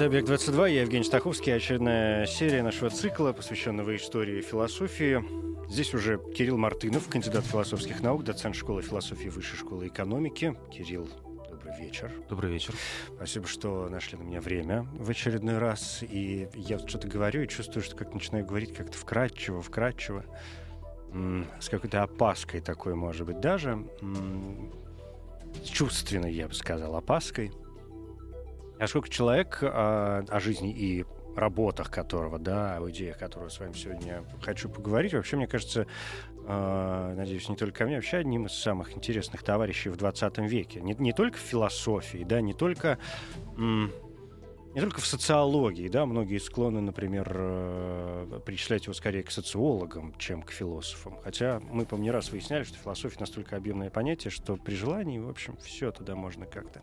Это «Объект-22», я Евгений Стаховский, очередная серия нашего цикла, посвященного истории и философии. Здесь уже Кирилл Мартынов, кандидат философских наук, доцент школы философии Высшей школы экономики. Кирилл, добрый вечер. Добрый вечер. Спасибо, что нашли на меня время в очередной раз. И я что-то говорю и чувствую, что как начинаю говорить как-то вкрадчиво, вкрадчиво, с какой-то опаской такой, может быть, даже. С чувственной, я бы сказал, опаской. Насколько человек о, о жизни и работах которого, да, о идеях которого с вами сегодня хочу поговорить, вообще, мне кажется, э, надеюсь, не только ко мне, вообще одним из самых интересных товарищей в 20 веке. Не, не только в философии, да, не только не только в социологии, да, многие склонны, например, э, причислять его скорее к социологам, чем к философам. Хотя мы, по не раз выясняли, что философия настолько объемное понятие, что при желании, в общем, все туда можно как-то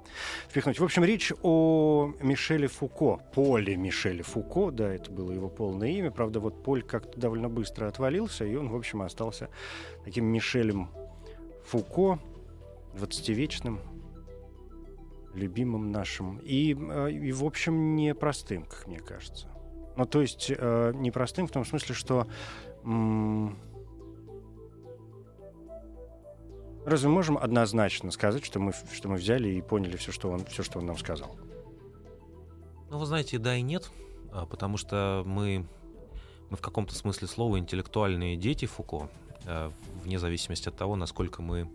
впихнуть. В общем, речь о Мишеле Фуко, Поле Мишеле Фуко, да, это было его полное имя. Правда, вот Поль как-то довольно быстро отвалился, и он, в общем, остался таким Мишелем Фуко, 20-вечным, любимым нашим. И, э, и в общем, непростым, как мне кажется. Ну, то есть, э, непростым в том смысле, что... Разве можем однозначно сказать, что мы, что мы взяли и поняли все, что он, все, что он нам сказал? Ну, вы знаете, да и нет, а, потому что мы, мы в каком-то смысле слова интеллектуальные дети Фуко, э, вне зависимости от того, насколько мы,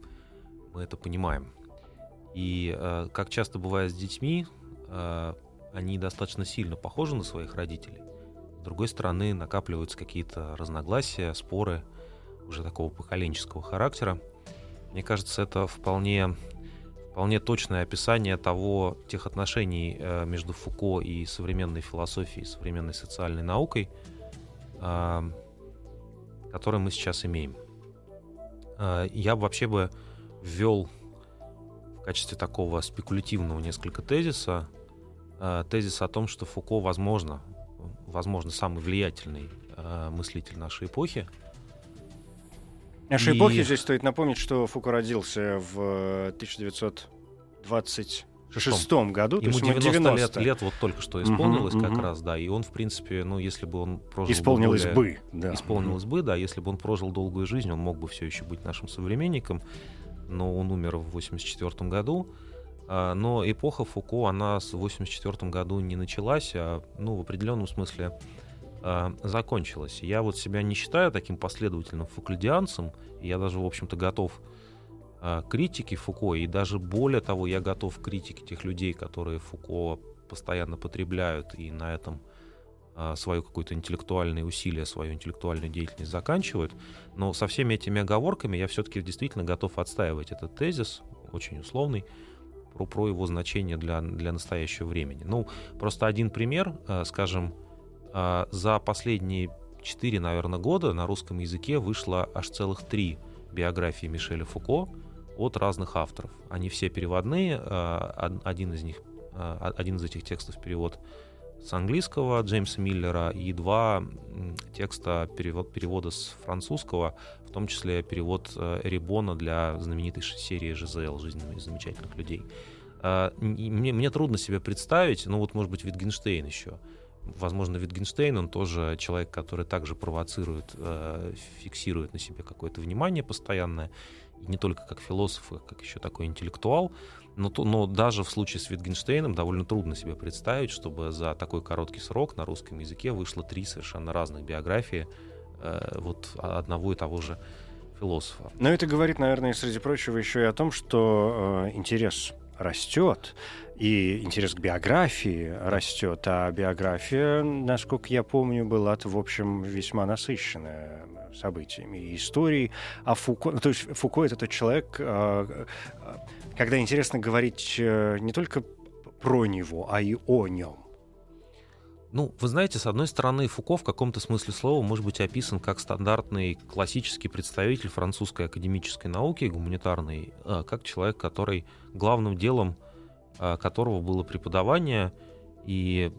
мы это понимаем. И э, как часто бывает с детьми, э, они достаточно сильно похожи на своих родителей. С другой стороны, накапливаются какие-то разногласия, споры уже такого поколенческого характера. Мне кажется, это вполне, вполне точное описание того, тех отношений э, между Фуко и современной философией, современной социальной наукой, э, которые мы сейчас имеем. Э, я вообще бы ввел в качестве такого спекулятивного несколько тезиса, э, тезис о том, что Фуко, возможно, возможно, самый влиятельный э, мыслитель нашей эпохи. Нашей и... эпохи здесь стоит напомнить, что Фуко родился в 1920 в шестом году, Ему то есть 90, 90 лет, лет вот только что исполнилось uh-huh, как uh-huh. раз, да, и он, в принципе, ну, если бы он прожил... Исполнилось более, бы, да. Исполнилось uh-huh. бы, да, если бы он прожил долгую жизнь, он мог бы все еще быть нашим современником, но он умер в 1984 году. А, но эпоха Фуко, она в 1984 году не началась, а ну, в определенном смысле а, закончилась. Я вот себя не считаю таким последовательным фукульдианцем, я даже, в общем-то, готов а, к критике Фуко, и даже более того, я готов к критике тех людей, которые Фуко постоянно потребляют и на этом свое какое-то интеллектуальное усилие, свою интеллектуальную деятельность заканчивают. Но со всеми этими оговорками я все-таки действительно готов отстаивать этот тезис, очень условный, про, про его значение для, для настоящего времени. Ну, просто один пример, а, скажем, а, за последние четыре, наверное, года на русском языке вышло аж целых три биографии Мишеля Фуко от разных авторов. Они все переводные, один из них, один из этих текстов перевод с английского Джеймса Миллера и два текста перевод, перевода с французского, в том числе перевод э, Рибона для знаменитой серии ЖЗЛ «Жизнь замечательных людей». А, мне, мне трудно себе представить, ну вот, может быть, Витгенштейн еще. Возможно, Витгенштейн, он тоже человек, который также провоцирует, э, фиксирует на себе какое-то внимание постоянное, не только как философ, а как еще такой интеллектуал. Но, то, но даже в случае с Витгенштейном довольно трудно себе представить, чтобы за такой короткий срок на русском языке вышло три совершенно разных биографии э, вот одного и того же философа. Но это говорит, наверное, среди прочего еще и о том, что э, интерес растет, и интерес к биографии растет, а биография, насколько я помню, была, в общем, весьма насыщенная событиями и историей. А Фуко, то есть Фуко это тот человек, э, когда интересно говорить э, не только про него, а и о нем. Ну, вы знаете, с одной стороны, Фуко в каком-то смысле слова может быть описан как стандартный классический представитель французской академической науки, гуманитарной, а, как человек, который главным делом а, которого было преподавание, и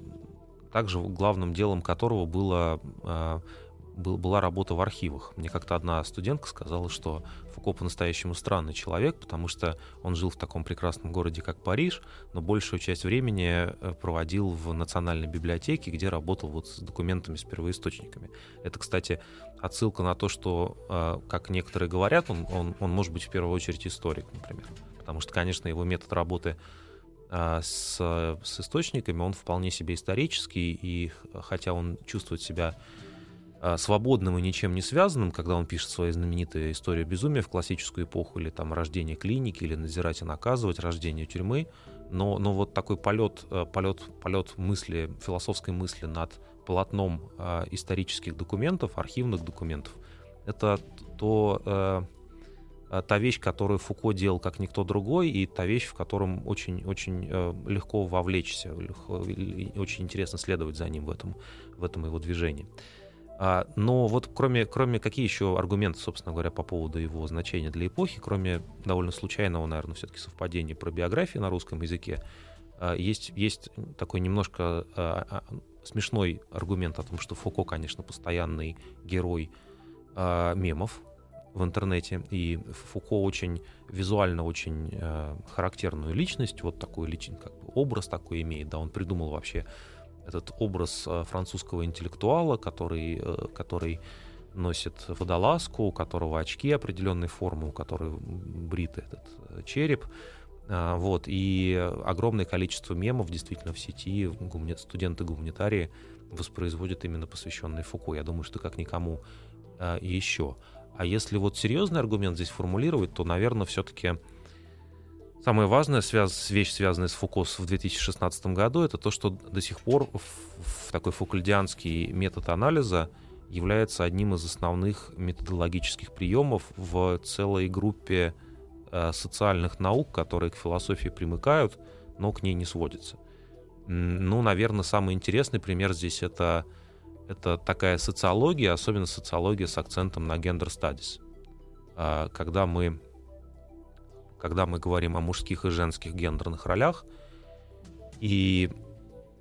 также главным делом которого было, а, была работа в архивах. Мне как-то одна студентка сказала, что Фуко по-настоящему странный человек, потому что он жил в таком прекрасном городе, как Париж, но большую часть времени э, проводил в Национальной библиотеке, где работал вот с документами, с первоисточниками. Это, кстати, отсылка на то, что, а, как некоторые говорят, он, он, он может быть в первую очередь историк, например. Потому что, конечно, его метод работы а, с, с источниками, он вполне себе исторический, и хотя он чувствует себя свободным и ничем не связанным, когда он пишет свои знаменитые истории безумия в классическую эпоху, или там рождение клиники, или надзирать и наказывать, рождение тюрьмы, но, но вот такой полет, а, полет, полет мысли, философской мысли над полотном э, исторических документов, архивных документов, это то, Э, та вещь, которую Фуко делал как никто другой, и та вещь, в котором очень-очень э, легко вовлечься, легко, очень интересно следовать за ним в этом, в этом его движении. А, но вот кроме, кроме какие еще аргументы, собственно говоря, по поводу его значения для эпохи, кроме довольно случайного, наверное, все-таки совпадения про биографии на русском языке, а, есть, есть такой немножко а, смешной аргумент о том, что Фуко, конечно, постоянный герой мемов, в интернете. И Фуко очень визуально очень характерную личность, вот такой личный как бы, образ такой имеет. Да, он придумал вообще этот образ э, французского интеллектуала, который, э, который носит водолазку, у которого очки определенной формы, у которого брит этот э, череп. А, вот, и огромное количество мемов действительно в сети гумани... студенты-гуманитарии воспроизводят именно посвященные Фуко. Я думаю, что как никому еще. А если вот серьезный аргумент здесь формулировать, то, наверное, все-таки самая важная связь, вещь, связанная с Фукос в 2016 году, это то, что до сих пор в, в такой фукальдианский метод анализа является одним из основных методологических приемов в целой группе э, социальных наук, которые к философии примыкают, но к ней не сводятся. Ну, наверное, самый интересный пример здесь это это такая социология, особенно социология с акцентом на studies. А, когда мы, когда мы говорим о мужских и женских гендерных ролях, и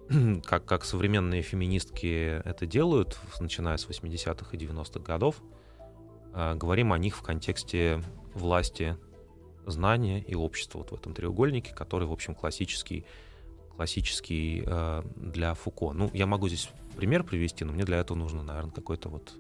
как, как современные феминистки это делают, начиная с 80-х и 90-х годов, а, говорим о них в контексте власти, знания и общества вот в этом треугольнике, который, в общем, классический, классический э, для Фуко. Ну, я могу здесь пример привести, но мне для этого нужно, наверное, какой-то вот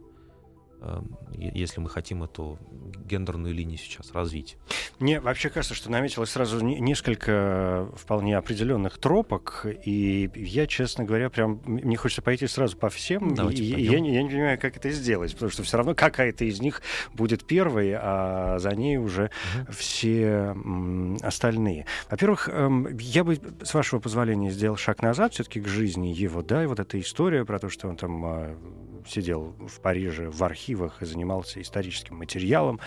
если мы хотим эту гендерную линию сейчас развить. Мне вообще кажется, что наметилось сразу несколько вполне определенных тропок, и я, честно говоря, прям мне хочется пойти сразу по всем, Давайте и я, я не понимаю, как это сделать, потому что все равно какая-то из них будет первой, а за ней уже угу. все остальные. Во-первых, эм, я бы, с вашего позволения, сделал шаг назад все-таки к жизни его, да, и вот эта история про то, что он там а, сидел в Париже в архивах и занимался историческим материалом,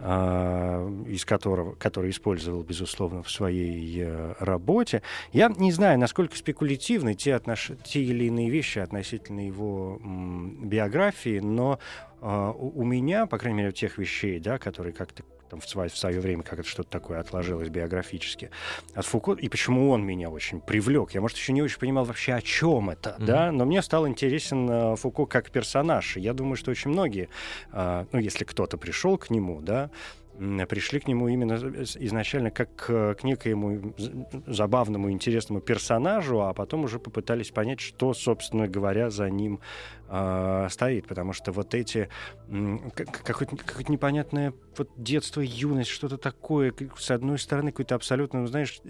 э, из которого, который использовал, безусловно, в своей э, работе. Я не знаю, насколько спекулятивны те, отнош... те или иные вещи относительно его биографии, но э, у меня, по крайней мере, тех вещей, да, которые как-то там, в, свое, в свое время как это что-то такое отложилось биографически от Фуко, и почему он меня очень привлек. Я, может, еще не очень понимал вообще, о чем это, mm-hmm. да, но мне стал интересен uh, Фуко как персонаж. Я думаю, что очень многие, uh, ну, если кто-то пришел к нему, да, пришли к нему именно изначально как к некоему забавному, интересному персонажу, а потом уже попытались понять, что, собственно говоря, за ним э, стоит. Потому что вот эти какое-то, какое-то непонятное вот детство, юность, что-то такое, с одной стороны, какой-то абсолютно, знаешь,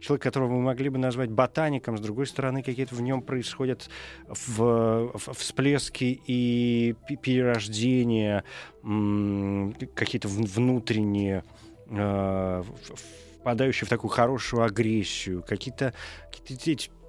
человек, которого мы могли бы назвать ботаником, с другой стороны, какие-то в нем происходят в, в, всплески и перерождения, какие-то внутренние э, впадающие в такую хорошую агрессию, какие-то какие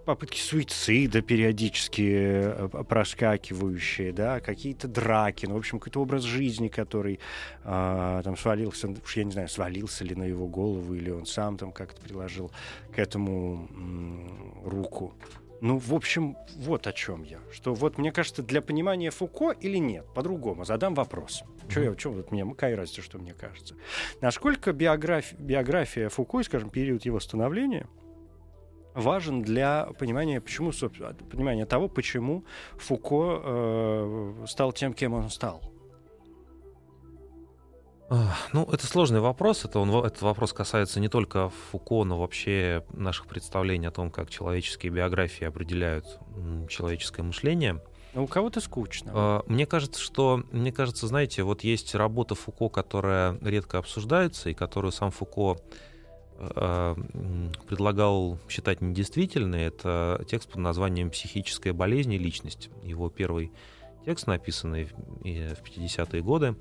попытки суицида периодически э, проскакивающие, да, какие-то драки, ну, в общем, какой-то образ жизни, который э, там свалился, уж я не знаю, свалился ли на его голову, или он сам там как-то приложил к этому м- руку. Ну, в общем, вот о чем я. Что вот, мне кажется, для понимания Фуко или нет, по-другому, задам вопрос. Что я, что вот мне, какая разница, что мне кажется. Насколько биография, биография Фуко, и, скажем, период его становления, важен для понимания, почему, понимания того, почему Фуко э, стал тем, кем он стал. Ну, это сложный вопрос. Это он, этот вопрос касается не только Фуко, но вообще наших представлений о том, как человеческие биографии определяют человеческое мышление. Но у кого-то скучно. А, мне кажется, что, мне кажется, знаете, вот есть работа Фуко, которая редко обсуждается и которую сам Фуко предлагал считать недействительной. Это текст под названием «Психическая болезнь и личность». Его первый текст, написанный в 50-е годы.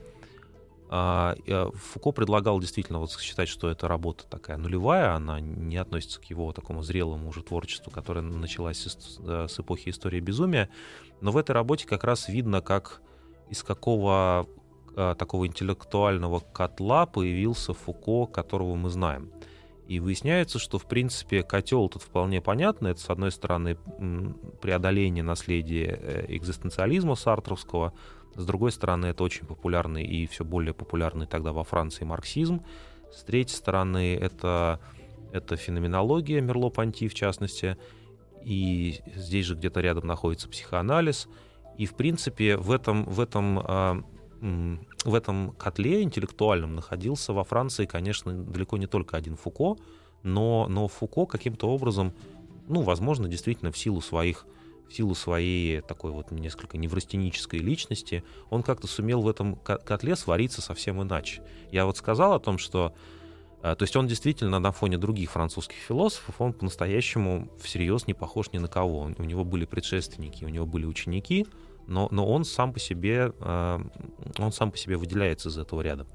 А, Фуко предлагал действительно вот считать, что эта работа такая нулевая, она не относится к его такому зрелому уже творчеству, которое началось с, с эпохи истории безумия. Но в этой работе как раз видно, как из какого такого интеллектуального котла появился Фуко, которого мы знаем. И выясняется, что, в принципе, котел тут вполне понятно. Это, с одной стороны, преодоление наследия э, экзистенциализма сартровского, с другой стороны, это очень популярный и все более популярный тогда во Франции марксизм. С третьей стороны, это, это феноменология Мерло-Понти, в частности. И здесь же где-то рядом находится психоанализ. И, в принципе, в этом, в этом, а, в этом котле интеллектуальном находился во Франции, конечно, далеко не только один Фуко, но, но Фуко каким-то образом, ну, возможно, действительно в силу своих в силу своей такой вот несколько неврастенической личности, он как-то сумел в этом котле свариться совсем иначе. Я вот сказал о том, что а, то есть он действительно на фоне других французских философов, он по-настоящему всерьез не похож ни на кого. У него были предшественники, у него были ученики, но, но он, сам по себе, а, он сам по себе выделяется из этого ряда.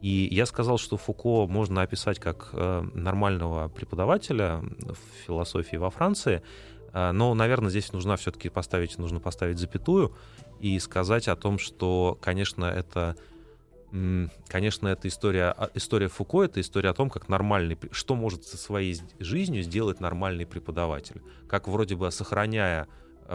И я сказал, что Фуко можно описать как а, нормального преподавателя в философии во Франции, а, но, наверное, здесь нужно все-таки поставить, нужно поставить запятую и сказать о том, что, конечно, это Конечно, это история, а, история Фуко, это история о том, как нормальный, что может со своей жизнью сделать нормальный преподаватель. Как вроде бы сохраняя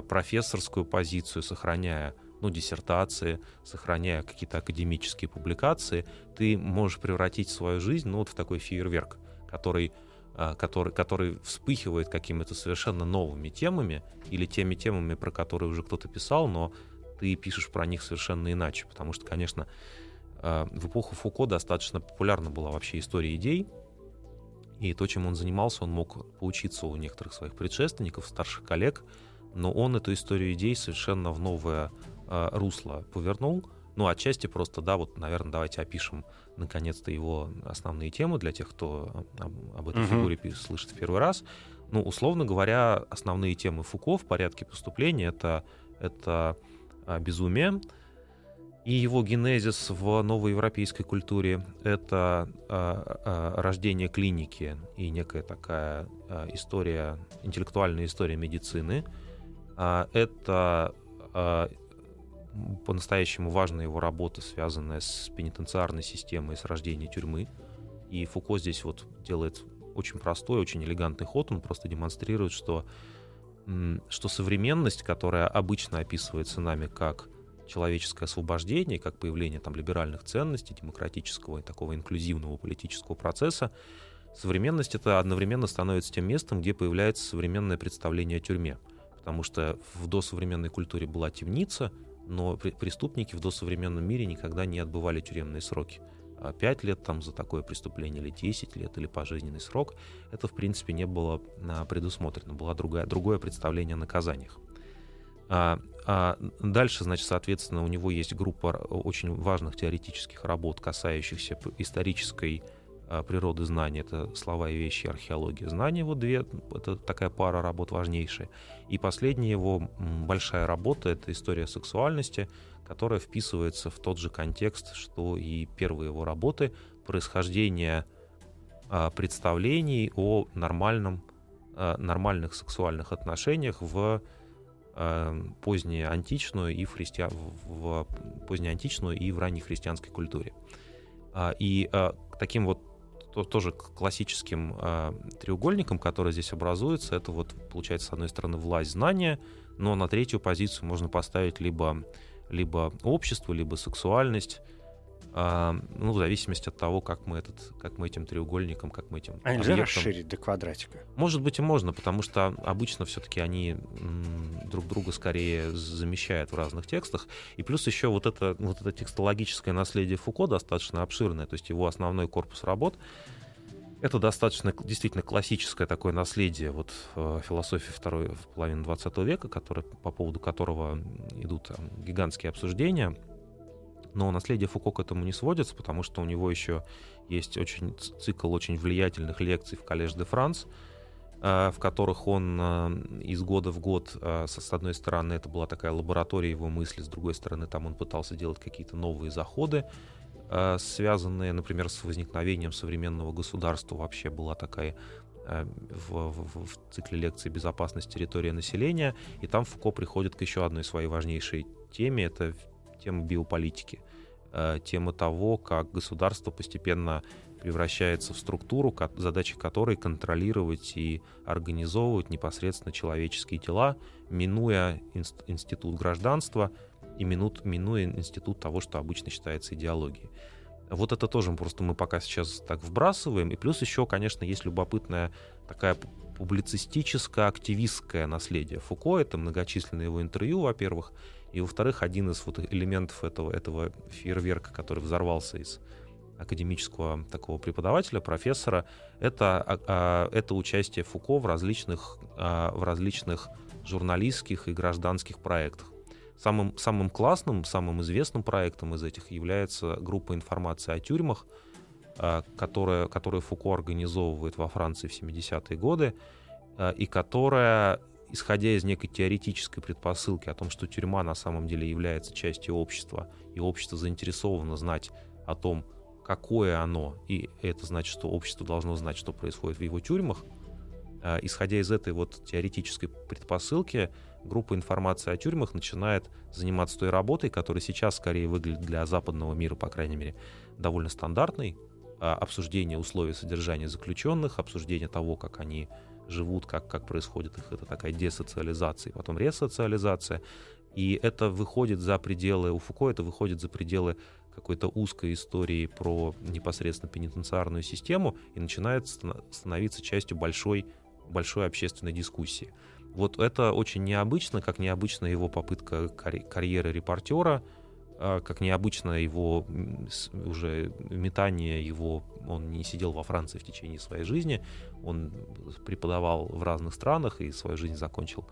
профессорскую позицию, сохраняя ну, диссертации, сохраняя какие-то академические публикации, ты можешь превратить свою жизнь ну, вот в такой фейерверк, который а, который, который вспыхивает какими-то совершенно новыми темами или теми темами, про которые уже кто-то писал, но ты пишешь про них совершенно иначе, потому что, конечно, а, в эпоху Фуко достаточно популярна была вообще история идей, и то, чем он занимался, он мог поучиться у некоторых своих предшественников, старших коллег, но он эту историю идей совершенно в новое э, русло повернул. Ну, отчасти просто, да, вот, наверное, давайте опишем наконец-то его основные темы для тех, кто об, об этой uh-huh. фигуре слышит в первый раз. Ну, условно говоря, основные темы Фуко в порядке поступления это, это а, безумие и его генезис в новоевропейской культуре это а, а, рождение клиники и некая такая а, история, интеллектуальная история медицины. А, это а, по-настоящему важна его работа, связанная с пенитенциарной системой, с рождением тюрьмы. И Фуко здесь вот делает очень простой, очень элегантный ход. Он просто демонстрирует, что, что современность, которая обычно описывается нами как человеческое освобождение, как появление там либеральных ценностей, демократического и такого инклюзивного политического процесса, современность это одновременно становится тем местом, где появляется современное представление о тюрьме. Потому что в досовременной культуре была темница, но преступники в досовременном мире никогда не отбывали тюремные сроки. 5 а лет там за такое преступление, или 10 лет, или пожизненный срок, это, в принципе, не было а, предусмотрено. Было другое, другое представление о наказаниях. А, а дальше, значит, соответственно, у него есть группа очень важных теоретических работ, касающихся исторической природы знаний, это слова и вещи, археология знаний, вот две, это такая пара работ важнейшая. И последняя его большая работа — это история сексуальности, которая вписывается в тот же контекст, что и первые его работы, происхождение а, представлений о нормальном, а, нормальных сексуальных отношениях в позднюю античную и в, христиан, в позднеантичную и в раннехристианской культуре. И таким вот то, тоже классическим э, треугольником, который здесь образуется, это вот получается с одной стороны власть знания, но на третью позицию можно поставить либо, либо общество, либо сексуальность, а, ну, в зависимости от того, как мы, этот, как мы этим треугольником, как мы этим А нельзя объектом... расширить до квадратика? Может быть и можно, потому что обычно все-таки они друг друга скорее замещают в разных текстах. И плюс еще вот это, вот это текстологическое наследие Фуко достаточно обширное, то есть его основной корпус работ это достаточно действительно классическое такое наследие вот э, философии второй половины 20 века, который, по поводу которого идут там, гигантские обсуждения — но наследие Фуко к этому не сводится, потому что у него еще есть очень цикл очень влиятельных лекций в Коллеж де Франс, э, в которых он э, из года в год, э, с одной стороны, это была такая лаборатория его мысли, с другой стороны, там он пытался делать какие-то новые заходы, связанные, например, с возникновением современного государства. Вообще была такая в, в, в цикле лекций «Безопасность. Территории населения», и там Фуко приходит к еще одной своей важнейшей теме, это тема биополитики, э, тема того, как государство постепенно превращается в структуру, задача которой контролировать и организовывать непосредственно человеческие тела, минуя институт гражданства и минут, минуя институт того, что обычно считается идеологией. Вот это тоже просто мы пока сейчас так вбрасываем. И плюс еще, конечно, есть любопытная такая публицистическое, активистское наследие Фуко. Это многочисленные его интервью, во-первых. И, во-вторых, один из вот элементов этого, этого фейерверка, который взорвался из академического такого преподавателя, профессора, это, а, а, это участие Фуко в различных, а, в различных журналистских и гражданских проектах. Самым, самым классным, самым известным проектом из этих является группа информации о тюрьмах, которая, которую Фуко организовывает во Франции в 70-е годы, и которая исходя из некой теоретической предпосылки о том, что тюрьма на самом деле является частью общества, и общество заинтересовано знать о том, какое оно, и это значит, что общество должно знать, что происходит в его тюрьмах, а, исходя из этой вот теоретической предпосылки, группа информации о тюрьмах начинает заниматься той работой, которая сейчас скорее выглядит для западного мира, по крайней мере, довольно стандартной, а, обсуждение условий содержания заключенных, обсуждение того, как они живут, как, как происходит их, это такая десоциализация, потом ресоциализация. И это выходит за пределы, у Фуко это выходит за пределы какой-то узкой истории про непосредственно пенитенциарную систему и начинает становиться частью большой, большой общественной дискуссии. Вот это очень необычно, как необычна его попытка карьеры репортера, как необычно его уже метание его, он не сидел во Франции в течение своей жизни, он преподавал в разных странах и свою жизнь закончил.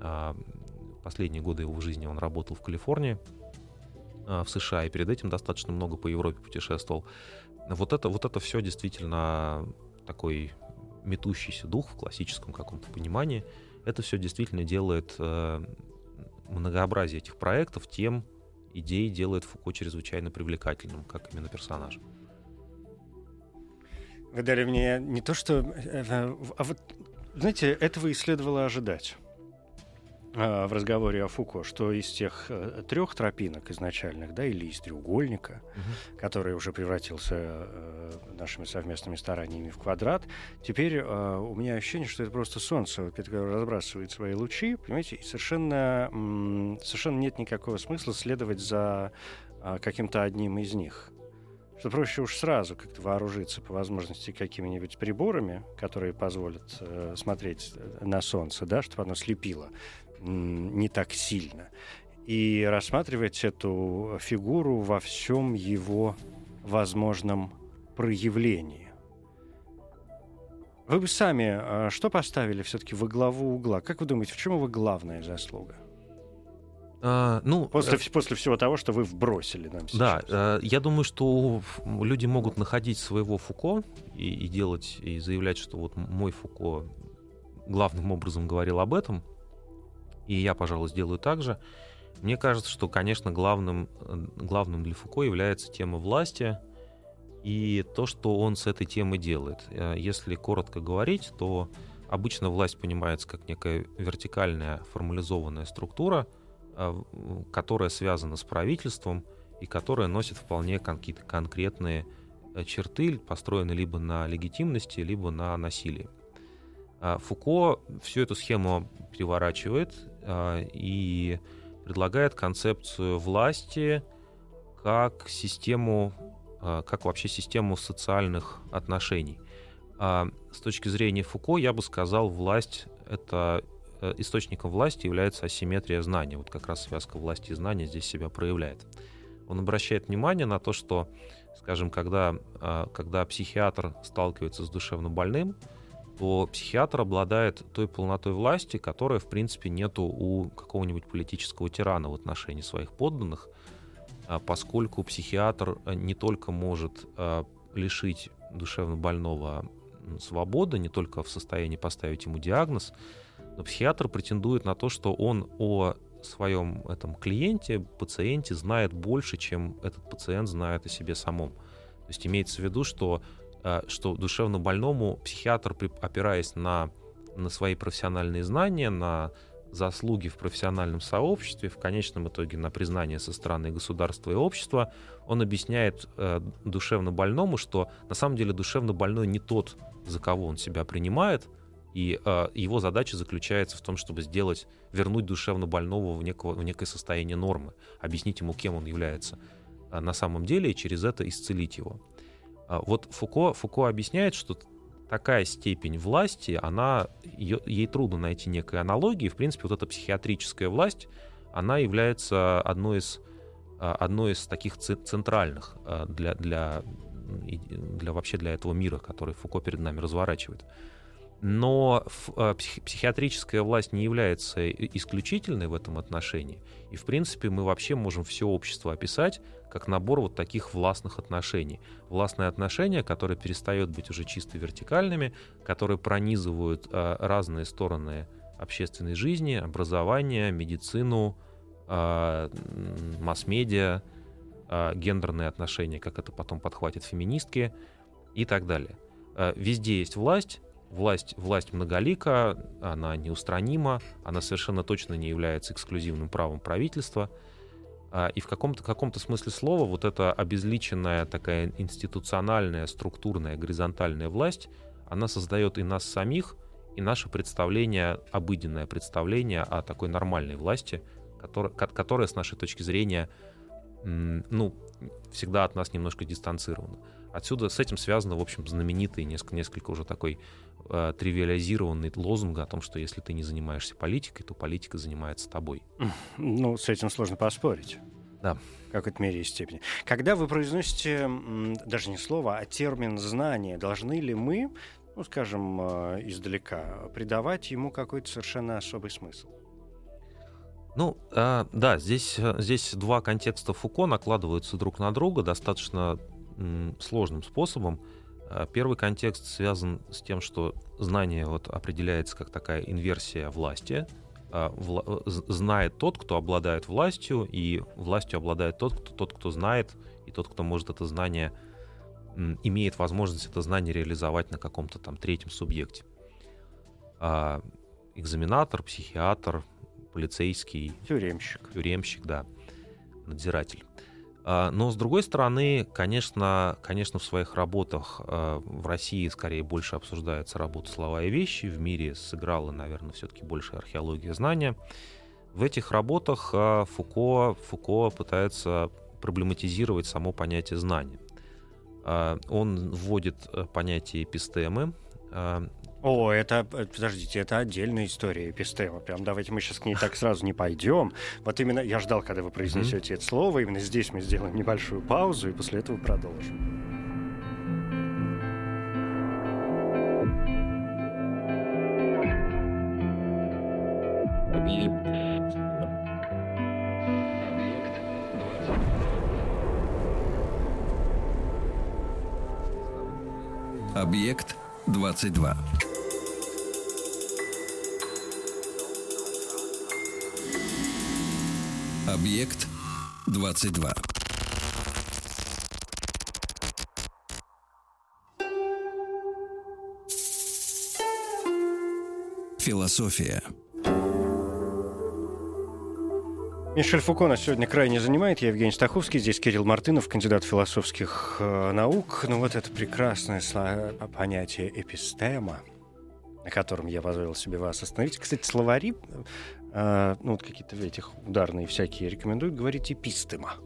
А, последние годы его жизни он работал в Калифорнии, а, в США, и перед этим достаточно много по Европе путешествовал. Вот это, вот это все действительно такой метущийся дух в классическом каком-то понимании. Это все действительно делает э, многообразие этих проектов тем, идей делает Фуко чрезвычайно привлекательным, как именно персонаж. Вы дали мне не то, что... Э, э, а вот, знаете, этого и следовало ожидать. А, в разговоре о Фуко, что из тех э, трех тропинок изначальных, да, или из треугольника, угу. который уже превратился э, нашими совместными стараниями в квадрат, теперь э, у меня ощущение, что это просто солнце, которое разбрасывает свои лучи, понимаете, и совершенно, совершенно нет никакого смысла следовать за э, каким-то одним из них что проще уж сразу как-то вооружиться по возможности какими-нибудь приборами, которые позволят э, смотреть на солнце, да, чтобы оно слепило не так сильно. И рассматривать эту фигуру во всем его возможном проявлении. Вы бы сами а, что поставили все-таки во главу угла? Как вы думаете, в чем его главная заслуга? А, ну, после, э... после всего того, что вы вбросили нам сейчас. Да, э, я думаю, что люди могут находить своего Фуко и, и делать, и заявлять, что вот мой Фуко главным образом говорил об этом, и я, пожалуй, сделаю так же. Мне кажется, что, конечно, главным, э, главным для Фуко является тема власти и то, что он с этой темой делает. Э, если коротко говорить, то обычно власть понимается как некая вертикальная формализованная структура, э, которая связана с правительством и которая носит вполне какие-то конкретные черты построены либо на легитимности, либо на насилии. Фуко всю эту схему переворачивает и предлагает концепцию власти как систему, как вообще систему социальных отношений. С точки зрения Фуко, я бы сказал, власть — это Э, источником власти является асимметрия знания. Вот как раз связка власти и знания здесь себя проявляет. Он обращает внимание на то, что, скажем, когда, когда психиатр сталкивается с душевно больным, то психиатр обладает той полнотой власти, которая, в принципе, нету у какого-нибудь политического тирана в отношении своих подданных, а поскольку психиатр э, не только может лишить душевно больного свободы, не только в состоянии поставить ему диагноз, но психиатр претендует на то, что он о своем этом клиенте, пациенте знает больше, чем этот пациент знает о себе самом. То есть имеется в виду, что, что душевно больному психиатр, опираясь на, на свои профессиональные знания, на заслуги в профессиональном сообществе, в конечном итоге на признание со стороны государства и общества, он объясняет э, душевно больному, что на самом деле душевно больной не тот, за кого он себя принимает, и э, его задача заключается в том, чтобы сделать, вернуть душевно больного в, некого, в некое состояние нормы, объяснить ему, кем он является э, на самом деле, и через это исцелить его. Э, вот Фуко, Фуко объясняет, что такая степень власти, она, ее, ей трудно найти некой аналогии. В принципе, вот эта психиатрическая власть, она является одной из, одной из таких центральных для, для, для вообще для этого мира, который Фуко перед нами разворачивает. Но психиатрическая власть не является исключительной в этом отношении. И, в принципе, мы вообще можем все общество описать как набор вот таких властных отношений. Властные отношения, которые перестают быть уже чисто вертикальными, которые пронизывают э, разные стороны общественной жизни, образование, медицину, э, масс-медиа, гендерные отношения, как это потом подхватят феминистки и так далее. Везде есть власть, власть, власть многолика, она неустранима, она совершенно точно не является эксклюзивным правом правительства. А, и в каком-то каком смысле слова вот эта обезличенная такая институциональная, структурная, горизонтальная власть, она создает и нас самих, и наше представление, обыденное представление о такой нормальной власти, которая, которая с нашей точки зрения, ну, всегда от нас немножко дистанцирована. Отсюда с этим связано, в общем, знаменитый, несколько, несколько уже такой э, тривиализированный лозунг о том, что если ты не занимаешься политикой, то политика занимается тобой. Ну, с этим сложно поспорить. Да. В какой-то мере и степени. Когда вы произносите даже не слово, а термин «знание», должны ли мы, ну, скажем, э, издалека, придавать ему какой-то совершенно особый смысл? Ну, э, да, здесь, э, здесь два контекста Фуко накладываются друг на друга достаточно м, сложным способом. А, первый контекст связан с тем, что знание вот определяется как такая инверсия власти. А, вла- знает тот, кто обладает властью, и властью обладает тот, кто, тот, кто знает, и тот, кто может это знание, имеет возможность это знание реализовать на каком-то там третьем субъекте. А, экзаменатор, психиатр, полицейский. Тюремщик. Тюремщик, да. Надзиратель. А, но, с другой стороны, конечно, конечно, в своих работах а, в России скорее больше обсуждается работа «Слова и вещи», в мире сыграла, наверное, все-таки больше археология знания. В этих работах а, Фуко, Фуко пытается проблематизировать само понятие знания. Он вводит э, понятие эпистемы, о, это, э, подождите, это отдельная история эпистема. Прям давайте мы сейчас к ней так сразу не пойдем. Вот именно я ждал, когда вы произнесете это слово. Именно здесь мы сделаем небольшую паузу и после этого продолжим. Объект 22. Объект 22. Философия. Мишель Фуко нас сегодня крайне занимает. Я Евгений Стаховский, здесь Кирилл Мартынов, кандидат философских э, наук. Ну вот это прекрасное понятие эпистема, на котором я позволил себе вас остановить. Кстати, словари, э, ну вот какие-то этих ударные всякие рекомендуют говорить эпистема.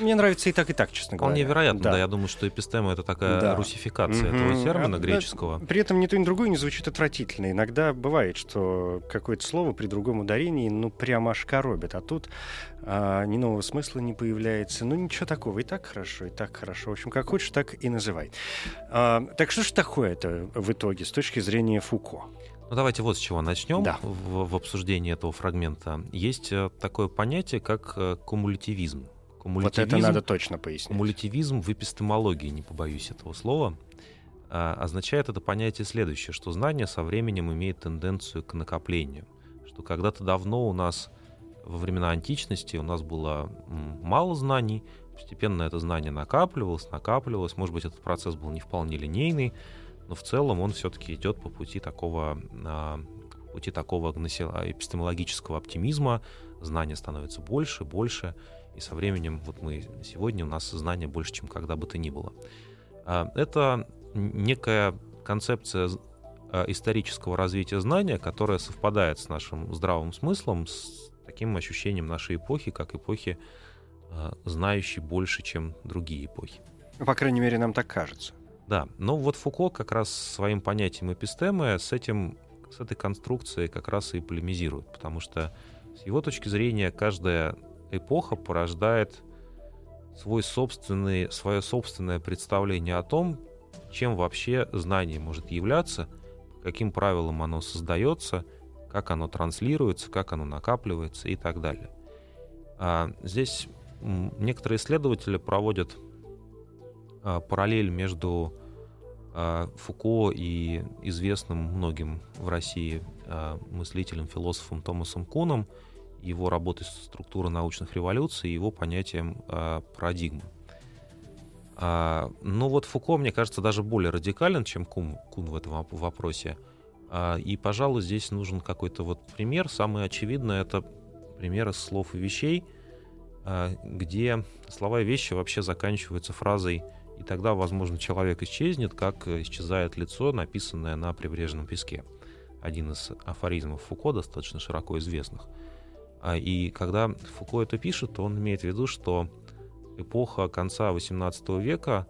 Мне нравится и так, и так, честно говоря. Вполне вероятно, да. да. Я думаю, что эпистема — это такая да. русификация mm-hmm. этого термина а, греческого. При этом ни то, ни другое не звучит отвратительно. Иногда бывает, что какое-то слово при другом ударении, ну, прямо аж коробит. А тут а, ни нового смысла не появляется. Ну, ничего такого. И так хорошо, и так хорошо. В общем, как хочешь, так и называй. А, так что же такое это в итоге с точки зрения Фуко? Ну, давайте вот с чего начнем да. в, в обсуждении этого фрагмента. Есть э, такое понятие, как э, кумулятивизм. Вот это надо точно пояснить. Кумулятивизм в эпистемологии, не побоюсь этого слова, а, означает это понятие следующее, что знание со временем имеет тенденцию к накоплению. Что когда-то давно у нас, во времена античности, у нас было мало знаний, постепенно это знание накапливалось, накапливалось. Может быть, этот процесс был не вполне линейный, но в целом он все-таки идет по пути такого, а, пути такого эпистемологического оптимизма. Знания становится больше, больше. И со временем, вот мы сегодня, у нас сознание больше, чем когда бы то ни было. А, это некая концепция а, исторического развития знания, которая совпадает с нашим здравым смыслом, с таким ощущением нашей эпохи, как эпохи, а, знающей больше, чем другие эпохи. Ну, по крайней мере, нам так кажется. Да, но вот Фуко как раз своим понятием эпистемы с этим, с этой конструкцией как раз и полемизирует, потому что с его точки зрения каждая эпоха порождает свой собственный, свое собственное представление о том, чем вообще знание может являться, каким правилам оно создается, как оно транслируется, как оно накапливается и так далее. А здесь некоторые исследователи проводят а, параллель между а, Фуко и известным многим в России а, мыслителем, философом Томасом Куном – его работой с структурой научных революций и его понятием э, парадигмы. А, ну вот Фуко, мне кажется, даже более радикален, чем Кун, Кун в этом вопросе. А, и, пожалуй, здесь нужен какой-то вот пример. Самый очевидный — это пример из слов и вещей, а, где слова и вещи вообще заканчиваются фразой «и тогда, возможно, человек исчезнет, как исчезает лицо, написанное на прибрежном песке». Один из афоризмов Фуко, достаточно широко известных — и когда Фуко это пишет, то он имеет в виду, что эпоха конца XVIII века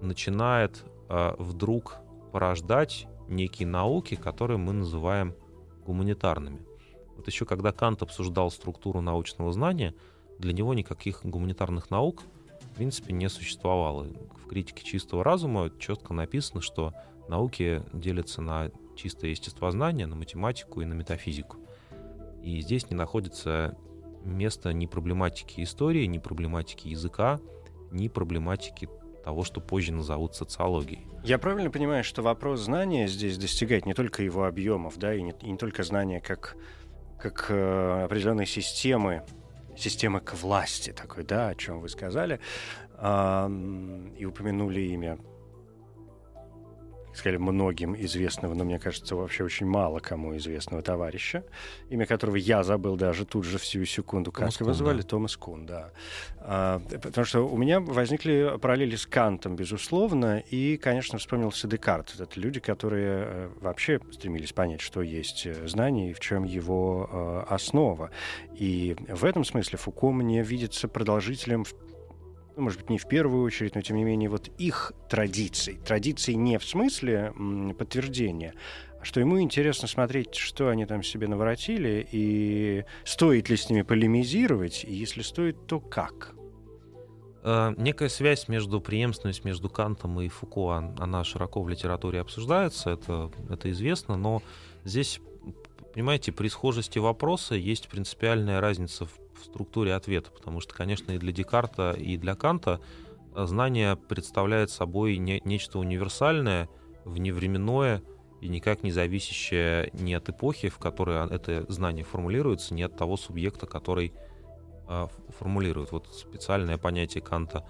начинает а, вдруг порождать некие науки, которые мы называем гуманитарными. Вот еще когда Кант обсуждал структуру научного знания, для него никаких гуманитарных наук в принципе не существовало. В критике чистого разума четко написано, что науки делятся на чистое естествознание, на математику и на метафизику. И здесь не находится место ни проблематики истории, ни проблематики языка, ни проблематики того, что позже назовут социологией. Я правильно понимаю, что вопрос знания здесь достигает не только его объемов, да, и не, и не только знания как, как э, определенной системы, системы к власти такой, да, о чем вы сказали, э, и упомянули имя сказали, многим известного, но мне кажется, вообще очень мало кому известного товарища, имя которого я забыл даже тут же всю секунду. Как Томас его Кун, звали? Да. Томас Кун, да. А, потому что у меня возникли параллели с Кантом, безусловно, и, конечно, вспомнился Декарт. Это люди, которые э, вообще стремились понять, что есть э, знание и в чем его э, основа. И в этом смысле Фуко мне видится продолжителем ну, может быть, не в первую очередь, но тем не менее, вот их традиций. Традиций не в смысле подтверждения, а что ему интересно смотреть, что они там себе наворотили, и стоит ли с ними полемизировать, и если стоит, то как. Э, некая связь между преемственностью между Кантом и Фуко, она широко в литературе обсуждается, это, это известно, но здесь, понимаете, при схожести вопроса есть принципиальная разница в структуре ответа, потому что, конечно, и для Декарта, и для Канта знание представляет собой не, нечто универсальное, вневременное и никак не зависящее ни от эпохи, в которой это знание формулируется, ни от того субъекта, который э, формулирует. Вот специальное понятие Канта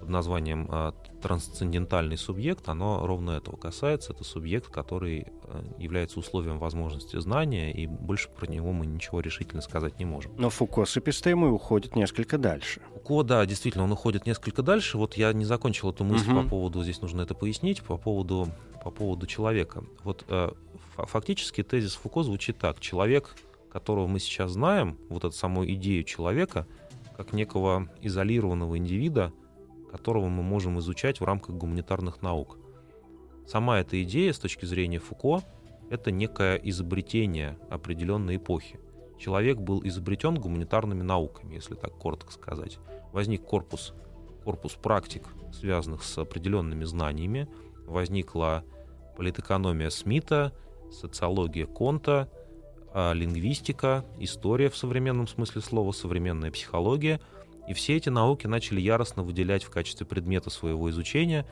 под названием э, трансцендентальный субъект, оно ровно этого касается. Это субъект, который э, является условием возможности знания, и больше про него мы ничего решительно сказать не можем. Но Фуко с эпистемой уходит несколько дальше. Фуко, да, действительно, он уходит несколько дальше. Вот я не закончил эту мысль Мгм. по поводу, здесь нужно это пояснить, по поводу, по поводу человека. Вот э, фа- фактически тезис Фуко звучит так. Человек, которого мы сейчас знаем, вот эту саму идею человека, как некого изолированного индивида, которого мы можем изучать в рамках гуманитарных наук. Сама эта идея с точки зрения Фуко — это некое изобретение определенной эпохи. Человек был изобретен гуманитарными науками, если так коротко сказать. Возник корпус, корпус практик, связанных с определенными знаниями. Возникла политэкономия Смита, социология Конта, а, лингвистика, история в современном смысле слова, современная психология. И все эти науки начали яростно выделять в качестве предмета своего изучения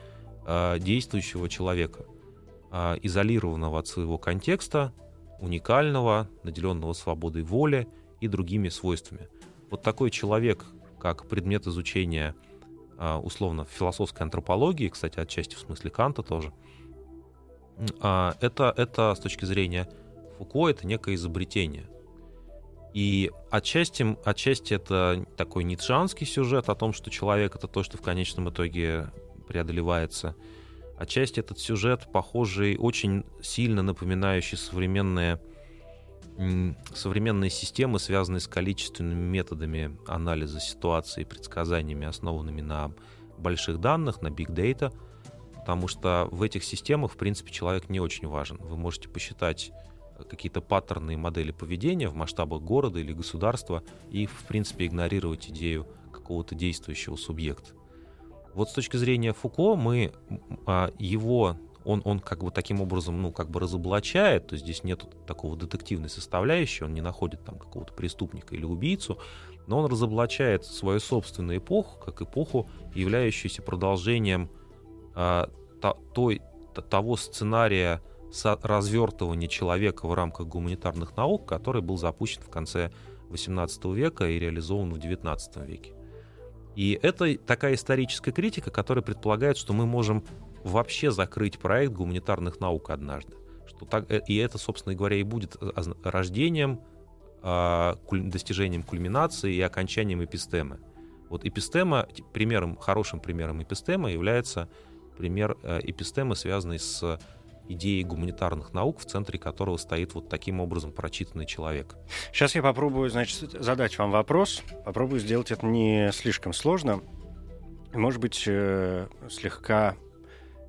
а, действующего человека, а, изолированного от своего контекста, уникального, наделенного свободой воли и другими свойствами. Вот такой человек, как предмет изучения а, условно философской антропологии, кстати, отчасти в смысле Канта тоже, а, это, это с точки зрения Фуко это некое изобретение. И отчасти, отчасти это такой ницшанский сюжет о том, что человек это то, что в конечном итоге преодолевается. Отчасти этот сюжет похожий, очень сильно напоминающий современные, современные системы, связанные с количественными методами анализа ситуации, предсказаниями, основанными на больших данных, на big data, потому что в этих системах, в принципе, человек не очень важен. Вы можете посчитать какие-то паттерны модели поведения в масштабах города или государства и, в принципе, игнорировать идею какого-то действующего субъекта. Вот с точки зрения Фуко мы а, его он, он как бы таким образом, ну, как бы разоблачает, то есть здесь нет такого детективной составляющей, он не находит там какого-то преступника или убийцу, но он разоблачает свою собственную эпоху, как эпоху, являющуюся продолжением а, то- той, того сценария развертывания человека в рамках гуманитарных наук, который был запущен в конце XVIII века и реализован в XIX веке. И это такая историческая критика, которая предполагает, что мы можем вообще закрыть проект гуманитарных наук однажды. Что так, э, и это, собственно говоря, и будет озна- рождением, а, достижением кульминации и окончанием эпистемы. Вот эпистема, примером, хорошим примером эпистемы является пример э, эпистемы, связанный с идеей гуманитарных наук, в центре которого стоит вот таким образом прочитанный человек. Сейчас я попробую, значит, задать вам вопрос. Попробую сделать это не слишком сложно. Может быть, э, слегка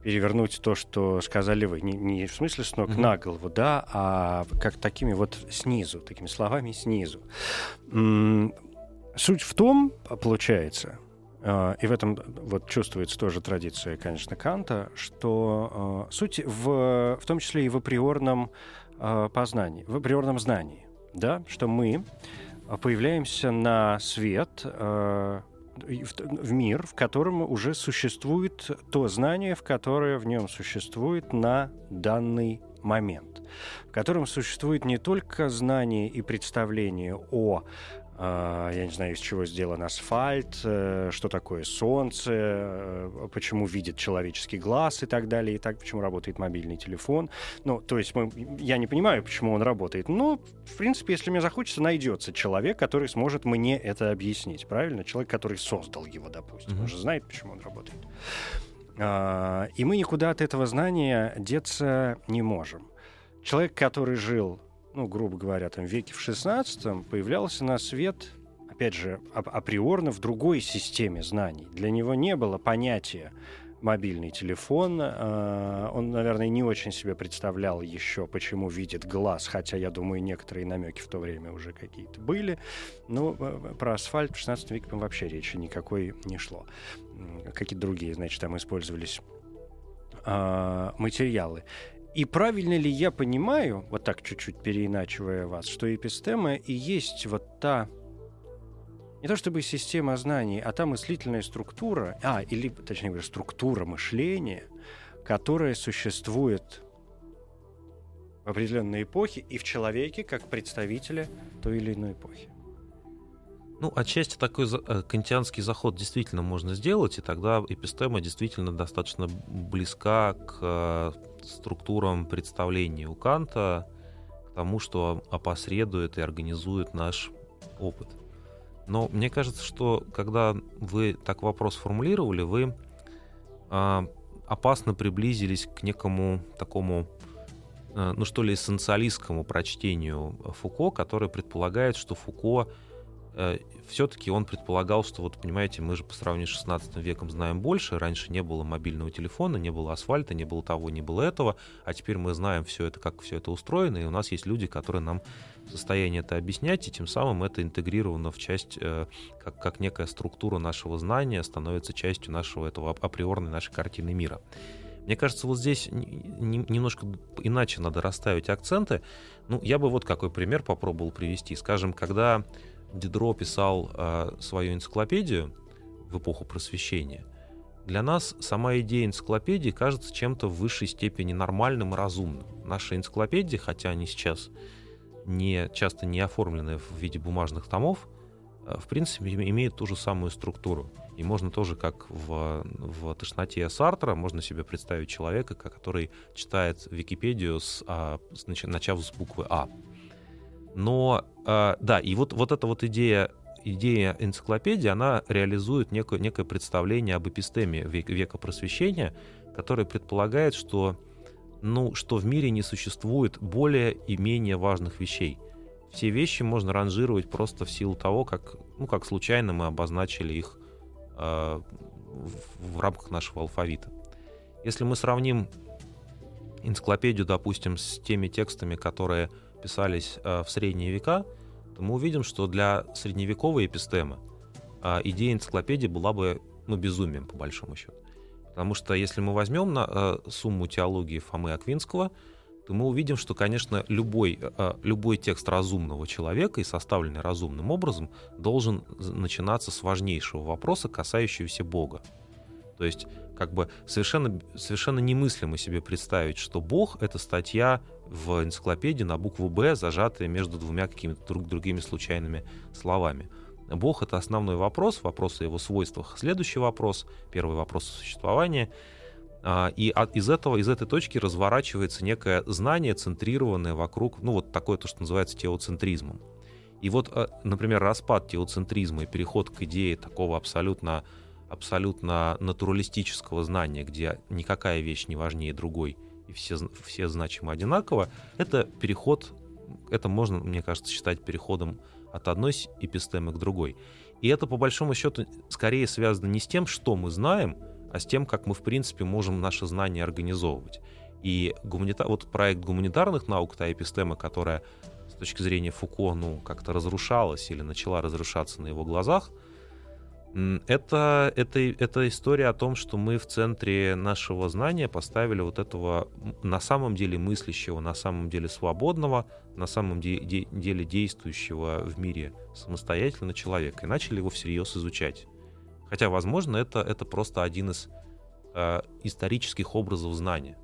перевернуть то, что сказали вы. Не, не в смысле с ног Мгм. на голову, да, а как такими вот снизу, такими словами снизу. Суть в том, получается, и в этом вот чувствуется тоже традиция, конечно, Канта, что э, суть в, в том числе и в априорном э, познании, в априорном знании, да, что мы э, появляемся на свет э, в, в мир, в котором уже существует то знание, в которое в нем существует на данный момент, в котором существует не только знание и представление о э, я не знаю, из чего сделан асфальт, э, что такое солнце, э, почему видит человеческий глаз и так далее, и так, почему работает мобильный телефон. Ну, то есть мы, я не понимаю, почему он работает, но, в принципе, если мне захочется, найдется человек, который сможет мне это объяснить, правильно? Человек, который создал его, допустим. Он Мгм. же знает, почему он работает. А, И мы никуда от этого знания деться не можем. Человек, который жил, ну, грубо говоря, там, веке в 16 появлялся на свет, опять же, ап- априорно в другой системе знаний. Для него не было понятия мобильный телефон. А, Он, наверное, не очень себе представлял еще, почему видит глаз, хотя, я думаю, некоторые намеки в то время уже какие-то были. Но э, про асфальт в 16 веке вообще речи никакой не шло. Какие-то другие, значит, там использовались материалы. И правильно ли я понимаю, вот так чуть-чуть переиначивая вас, что эпистема и есть вот та не то чтобы система знаний, а та мыслительная структура, а, или, точнее говоря, структура мышления, которая существует в определенной эпохе и в человеке как представителе той или иной эпохи. Ну, отчасти такой э, кантианский заход действительно можно сделать, и тогда эпистема действительно достаточно близка к э, структурам представления у Канта, к тому, что опосредует и организует наш опыт. Но мне кажется, что когда вы так вопрос формулировали, вы э, опасно приблизились к некому такому, э, ну что ли, эссенциалистскому прочтению Фуко, который предполагает, что Фуко все-таки он предполагал, что вот, понимаете, мы же по сравнению с 16 веком знаем больше, раньше не было мобильного телефона, не было асфальта, не было того, не было этого, а теперь мы знаем все это, как все это устроено, и у нас есть люди, которые нам в состоянии это объяснять, и тем самым это интегрировано в часть, э, как, как некая структура нашего знания становится частью нашего этого априорной нашей картины мира. Мне кажется, вот здесь немножко иначе надо расставить акценты. Ну, я бы вот какой пример попробовал привести. Скажем, когда Дидро писал э, свою энциклопедию в эпоху просвещения, для нас сама идея энциклопедии кажется чем-то в высшей степени нормальным и разумным. Наши энциклопедии, хотя они сейчас не, часто не оформлены в виде бумажных томов, э, в принципе, имеют ту же самую структуру. И можно тоже, как в, в «Тошноте Сартра», можно себе представить человека, который читает Википедию, с, а, с, начав с буквы «А». Но э, да, и вот, вот эта вот идея идея энциклопедии, она реализует некое, некое представление об эпистеме века, века просвещения, которое предполагает, что, ну, что в мире не существует более и менее важных вещей. Все вещи можно ранжировать просто в силу того, как, ну, как случайно мы обозначили их э, в, в рамках нашего алфавита. Если мы сравним энциклопедию, допустим, с теми текстами, которые писались э, в средние века, то мы увидим, что для средневековой эпистемы э, идея энциклопедии была бы ну, безумием, по большому счету. Потому что если мы возьмем на э, сумму теологии Фомы Аквинского, то мы увидим, что, конечно, любой, любой текст разумного человека и составленный разумным образом должен начинаться с важнейшего вопроса, касающегося Бога. То есть, как бы совершенно, совершенно немыслимо себе представить, что Бог — это статья в энциклопедии на букву «Б», зажатая между двумя какими-то друг другими случайными словами. Бог — это основной вопрос, вопрос о его свойствах. Следующий вопрос, первый вопрос о существовании. А, и из этого, из этой точки разворачивается некое знание, центрированное вокруг, ну вот такое то, что называется теоцентризмом. И вот, э, например, распад теоцентризма и переход к идее такого абсолютно, абсолютно натуралистического знания, где никакая вещь не важнее другой, и все, все значимы одинаково, это переход, это можно, мне кажется, считать переходом от одной эпистемы к другой. И это, по большому счету, скорее связано не с тем, что мы знаем, а с тем, как мы, в принципе, можем наши знания организовывать. И гуманита... вот проект гуманитарных наук, та эпистема, которая с точки зрения Фуко, ну, как-то разрушалась или начала разрушаться на его глазах — это, это, это история о том, что мы в центре нашего знания поставили вот этого на самом деле мыслящего, на самом деле свободного, на самом де- де- деле действующего в мире самостоятельно человека и начали его всерьез изучать. Хотя, возможно, это, это просто один из э, исторических образов знания.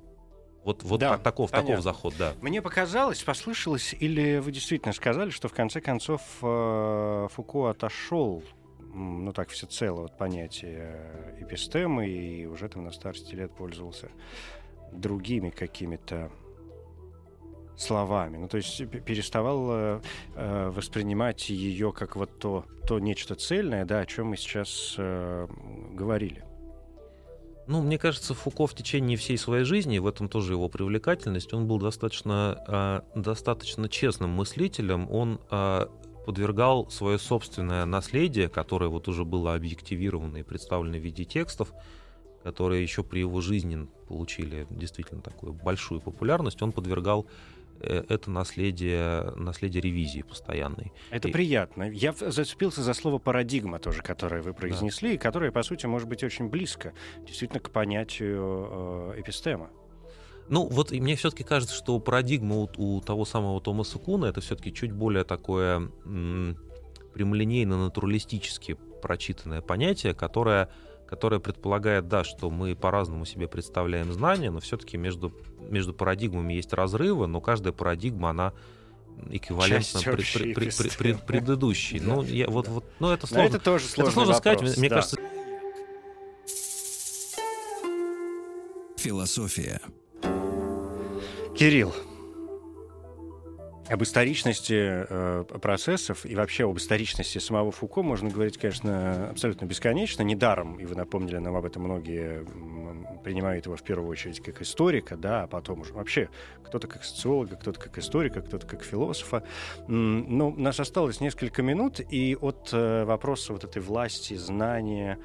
Вот, вот да, таков, таков заход, да. Мне показалось, послышалось, или вы действительно сказали, что в конце концов э, Фуко отошел ну так всецело от понятия эпистемы и уже там на старости лет пользовался другими какими-то словами. Ну, то есть переставал э, э, воспринимать ее как вот то, то нечто цельное, да, о чем мы сейчас э, говорили. Ну, мне кажется, Фуко в течение всей своей жизни, в этом тоже его привлекательность, он был достаточно, э, достаточно честным мыслителем. Он э, подвергал свое собственное наследие, которое вот уже было объективировано и представлено в виде текстов, которые еще при его жизни получили действительно такую большую популярность, он подвергал э, это наследие, наследие ревизии постоянной. Это и... приятно. Я зацепился за слово парадигма тоже, которое вы произнесли, да. и которое, по сути, может быть очень близко действительно к понятию э, эпистема. Ну, вот и мне все-таки кажется, что парадигма у, у того самого Томаса Куна это все-таки чуть более такое м- прямолинейно-натуралистически прочитанное понятие, которое, которое предполагает, да, что мы по-разному себе представляем знания, но все-таки между, между парадигмами есть разрывы, но каждая парадигма, она эквивалентно пред- пред- пред- эпистемы. пред- предыдущей. Да. Ну, я, вот, вот, ну, это Но сложно. это тоже это сложно вопрос, сказать. Мне да. кажется, Философия. Кирилл, об историчности э, процессов и вообще об историчности самого Фуко можно говорить, конечно, абсолютно бесконечно. Недаром, и вы напомнили нам об этом, многие принимают его в первую очередь как историка, да, а потом уже вообще кто-то как социолога, кто-то как историка, кто-то как философа. Но у нас осталось несколько минут, и от э, вопроса вот этой власти, знания,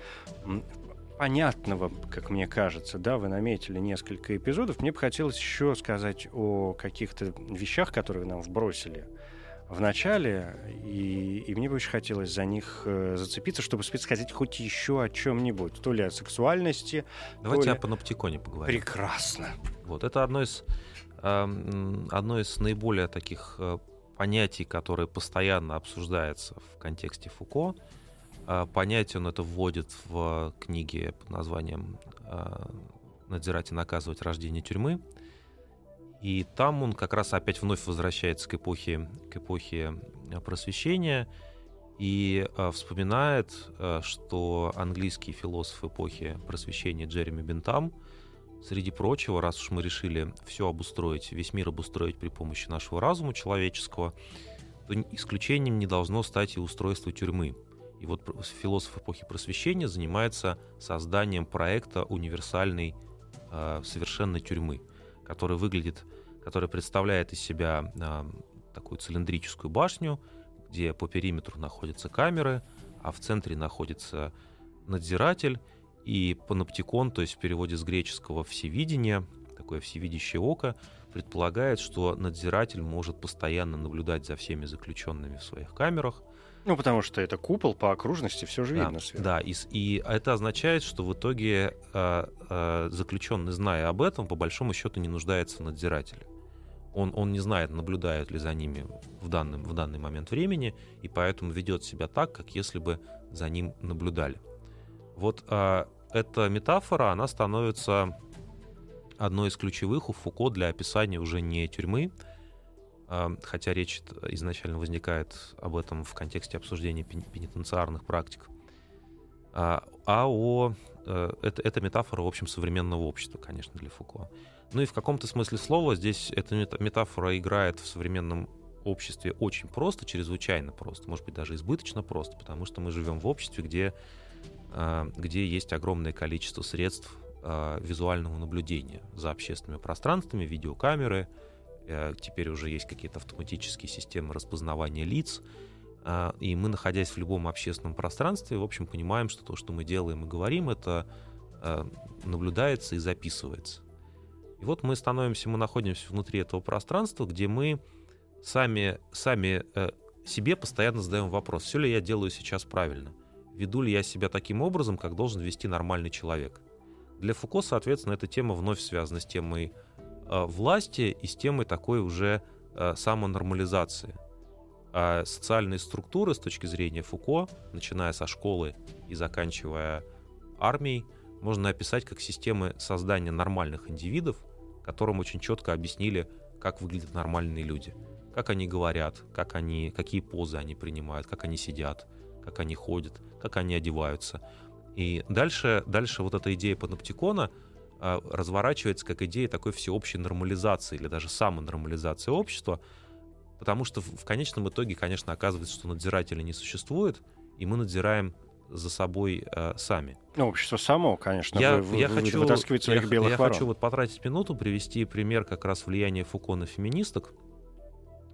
понятного, как мне кажется, да, вы наметили несколько эпизодов. Мне бы хотелось еще сказать о каких-то вещах, которые нам вбросили в начале, и, и мне бы очень хотелось за них э, зацепиться, чтобы успеть сказать хоть еще о чем-нибудь. То ли о сексуальности. давайте то о ли- паноптиконе поговорим. Прекрасно. Вот это одно из, эм, одно из наиболее таких э, понятий, которое постоянно обсуждается в контексте Фуко. Э, Понятие он это вводит в книге под названием э, «Надзирать и наказывать рождение тюрьмы». И там он как раз опять вновь возвращается к эпохе, к эпохе э, просвещения и вспоминает, что английский философ эпохи просвещения Джереми Бентам Среди прочего, раз уж мы решили все обустроить, весь мир обустроить при помощи нашего разума человеческого, то исключением не должно стать и устройство тюрьмы. И вот философ эпохи просвещения занимается созданием проекта универсальной э, совершенной тюрьмы, который выглядит, который представляет из себя э, такую цилиндрическую башню, где по периметру находятся камеры, а в центре находится надзиратель, и паноптикон, то есть в переводе с греческого «всевидение», такое всевидящее око, предполагает, что надзиратель может постоянно наблюдать за всеми заключенными в своих камерах. Ну, потому что это купол по окружности, все же Да, видно сверху. да, и, и это означает, что в итоге э, э, заключенный, зная об этом, по большому счету не нуждается в надзирателе. Он, он не знает, наблюдают ли за ними в данный, в данный момент времени, и поэтому ведет себя так, как если бы за ним наблюдали. Вот э, эта метафора, она становится одной из ключевых у Фуко для описания уже не тюрьмы, а, хотя речь изначально возникает об этом в контексте обсуждения пен- пенитенциарных практик, а, а о... э, Это, это метафора, в общем, современного общества, конечно, для Фуко. Ну и в каком-то смысле слова здесь эта мета- метафора играет в современном обществе очень просто, чрезвычайно просто, может быть, даже избыточно просто, потому что мы живем в обществе, где, а, где есть огромное количество средств а, визуального наблюдения за общественными пространствами, видеокамеры, э, теперь уже есть какие-то автоматические системы распознавания лиц, а, и мы, находясь в любом общественном пространстве, в общем, понимаем, что то, что мы делаем и говорим, это э, наблюдается и записывается. И вот мы становимся, мы находимся внутри этого пространства, где мы сами, сами э, себе постоянно задаем вопрос, все ли я делаю сейчас правильно, веду ли я себя таким образом, как должен вести нормальный человек. Для Фуко, соответственно, эта тема вновь связана с темой э, власти и с темой такой уже э, самонормализации. А социальные структуры с точки зрения Фуко, начиная со школы и заканчивая армией, можно описать как системы создания нормальных индивидов, которым очень четко объяснили, как выглядят нормальные люди, как они говорят, как они, какие позы они принимают, как они сидят, как они ходят, как они одеваются. И дальше, дальше вот эта идея паноптикона разворачивается как идея такой всеобщей нормализации или даже самонормализации общества, потому что в конечном итоге, конечно, оказывается, что надзирателя не существует, и мы надзираем за собой э, сами. Ну, общество само, конечно, Я, вы, я вы хочу, вытаскивает своих я, белых я ворон. хочу вот потратить минуту, привести пример как раз влияния Фуко на феминисток.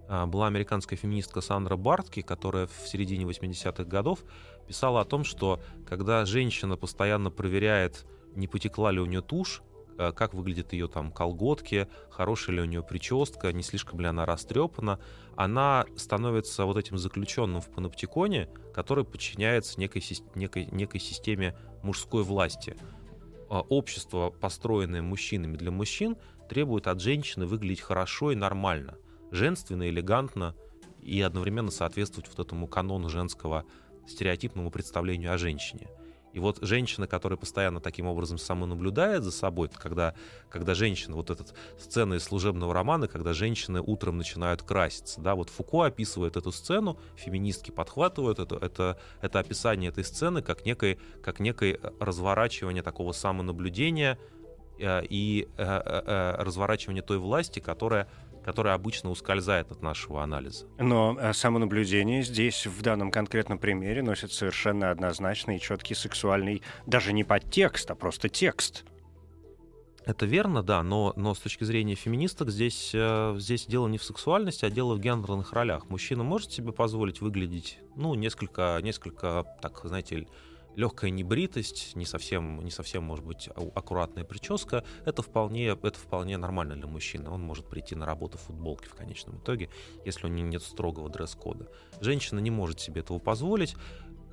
А, Была американская феминистка Сандра Бартки, которая в середине 80-х годов писала о том, что когда женщина постоянно проверяет, не потекла ли у нее тушь, э, как выглядят ее там колготки, хорошая ли у нее прическа, не слишком ли она растрепана, она становится вот этим заключенным в паноптиконе, который подчиняется некой, некой, некой системе мужской власти. А, Общество, построенное мужчинами для мужчин, требует от женщины выглядеть хорошо и нормально, женственно, элегантно и одновременно соответствовать вот этому канону женского стереотипному представлению о женщине. И вот женщина, которая постоянно таким образом самонаблюдает за собой, когда, когда женщина, вот эта сцена из служебного романа, когда женщины утром начинают краситься, да, вот Фуко описывает эту сцену, феминистки подхватывают это, это, это описание этой сцены как некое, как некое разворачивание такого самонаблюдения э, и э, э, разворачивание той власти, которая которая обычно ускользает от нашего анализа. Но э, самонаблюдение здесь, в данном конкретном примере, носит совершенно однозначный и четкий сексуальный, даже не подтекст, а просто текст. Это верно, да, но, но с точки зрения феминисток здесь, э, здесь дело не в сексуальности, а дело в гендерных ролях. Мужчина может себе позволить выглядеть, ну, несколько, несколько так, знаете, легкая небритость, не совсем, не совсем, может быть, аккуратная прическа, это вполне, это вполне нормально для мужчины. Он может прийти на работу в футболке в конечном итоге, если у него нет строгого дресс-кода. Женщина не может себе этого позволить,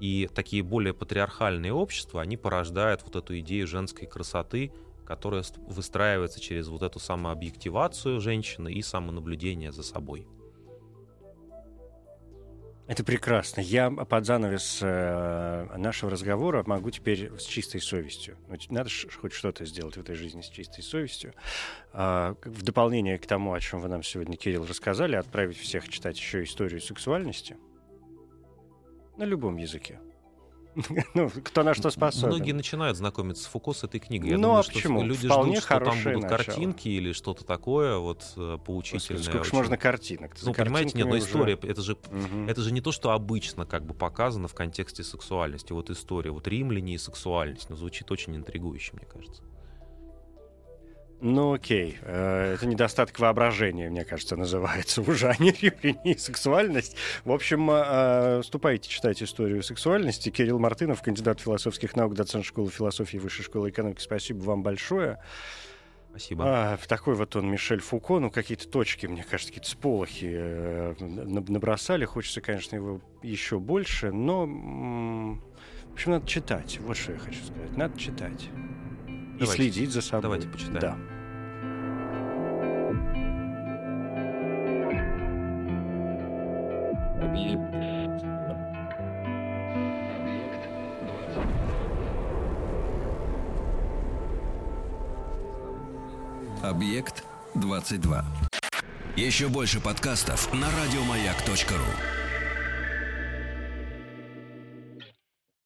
и такие более патриархальные общества, они порождают вот эту идею женской красоты, которая выстраивается через вот эту самообъективацию женщины и самонаблюдение за собой. Это прекрасно. Я под занавес э, нашего разговора могу теперь с чистой совестью. Ну, надо хоть что-то сделать в этой жизни с чистой совестью. Э, в дополнение к тому, о чем вы нам сегодня, Кирилл, рассказали, отправить всех читать еще историю сексуальности на любом языке. ну, кто на что способен. Многие начинают знакомиться с Фуко с этой книгой. Я ну, думаю, а что почему? люди Вполне ждут, что там будут начало. картинки или что-то такое вот э, поучительное. Сколько ж очень. можно картинок? Ну, понимаете, нет, но уже- история, это же, Мгм. это же не то, что обычно как бы показано в контексте сексуальности. Вот история, вот римляне и сексуальность, ну, звучит очень интригующе, мне кажется. Ну, окей. Э, Это недостаток воображения, мне кажется, называется в жанре ремни и сексуальность. В общем, э, э, ступайте читать историю сексуальности. Кирилл Мартынов, кандидат философских наук, доцент школы философии Высшей школы экономики. Спасибо вам большое. Спасибо. А, такой вот он, Мишель Фуко, ну, какие-то точки, мне кажется, какие-то сполохи э, на- набросали. Хочется, конечно, его еще больше, но... В общем, надо читать. Вот что я хочу сказать. Надо читать. И Давайте. следить за собой. Давайте почитаем. Да. Объект 22. Еще больше подкастов на радиомаяк.ру.